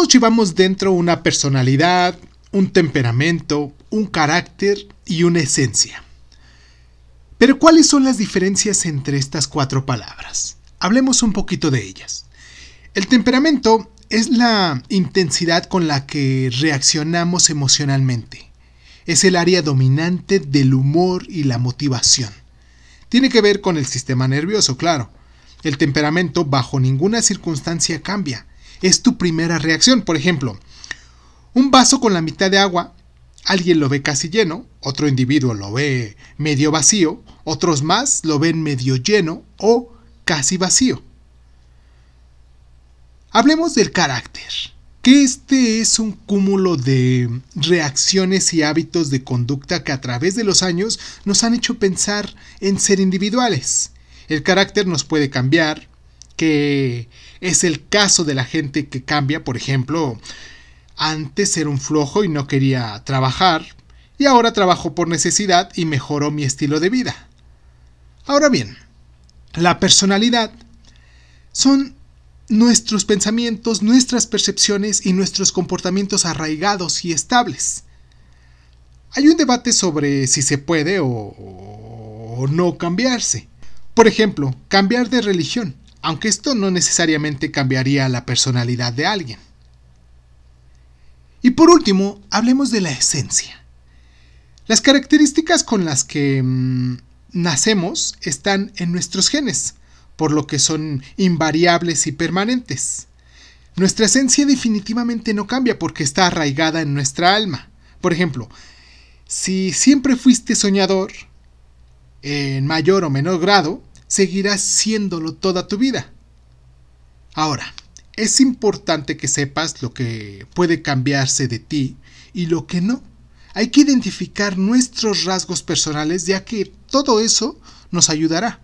Todos llevamos dentro una personalidad, un temperamento, un carácter y una esencia. Pero ¿cuáles son las diferencias entre estas cuatro palabras? Hablemos un poquito de ellas. El temperamento es la intensidad con la que reaccionamos emocionalmente. Es el área dominante del humor y la motivación. Tiene que ver con el sistema nervioso, claro. El temperamento bajo ninguna circunstancia cambia. Es tu primera reacción. Por ejemplo, un vaso con la mitad de agua, alguien lo ve casi lleno, otro individuo lo ve medio vacío, otros más lo ven medio lleno o casi vacío. Hablemos del carácter, que este es un cúmulo de reacciones y hábitos de conducta que a través de los años nos han hecho pensar en ser individuales. El carácter nos puede cambiar, que es el caso de la gente que cambia, por ejemplo, antes era un flojo y no quería trabajar, y ahora trabajo por necesidad y mejoró mi estilo de vida. Ahora bien, la personalidad son nuestros pensamientos, nuestras percepciones y nuestros comportamientos arraigados y estables. Hay un debate sobre si se puede o, no cambiarse. Por ejemplo, cambiar de religión, aunque esto no necesariamente cambiaría la personalidad de alguien. Y por último, hablemos de la esencia. Las características con las que mm, nacemos están en nuestros genes por lo que son invariables y permanentes. Nuestra esencia definitivamente no cambia porque está arraigada en nuestra alma. Por ejemplo, si siempre fuiste soñador, en mayor o menor grado, seguirás siéndolo toda tu vida. Ahora, es importante que sepas lo que puede cambiarse de ti y lo que no. Hay que identificar nuestros rasgos personales ya que todo eso nos ayudará.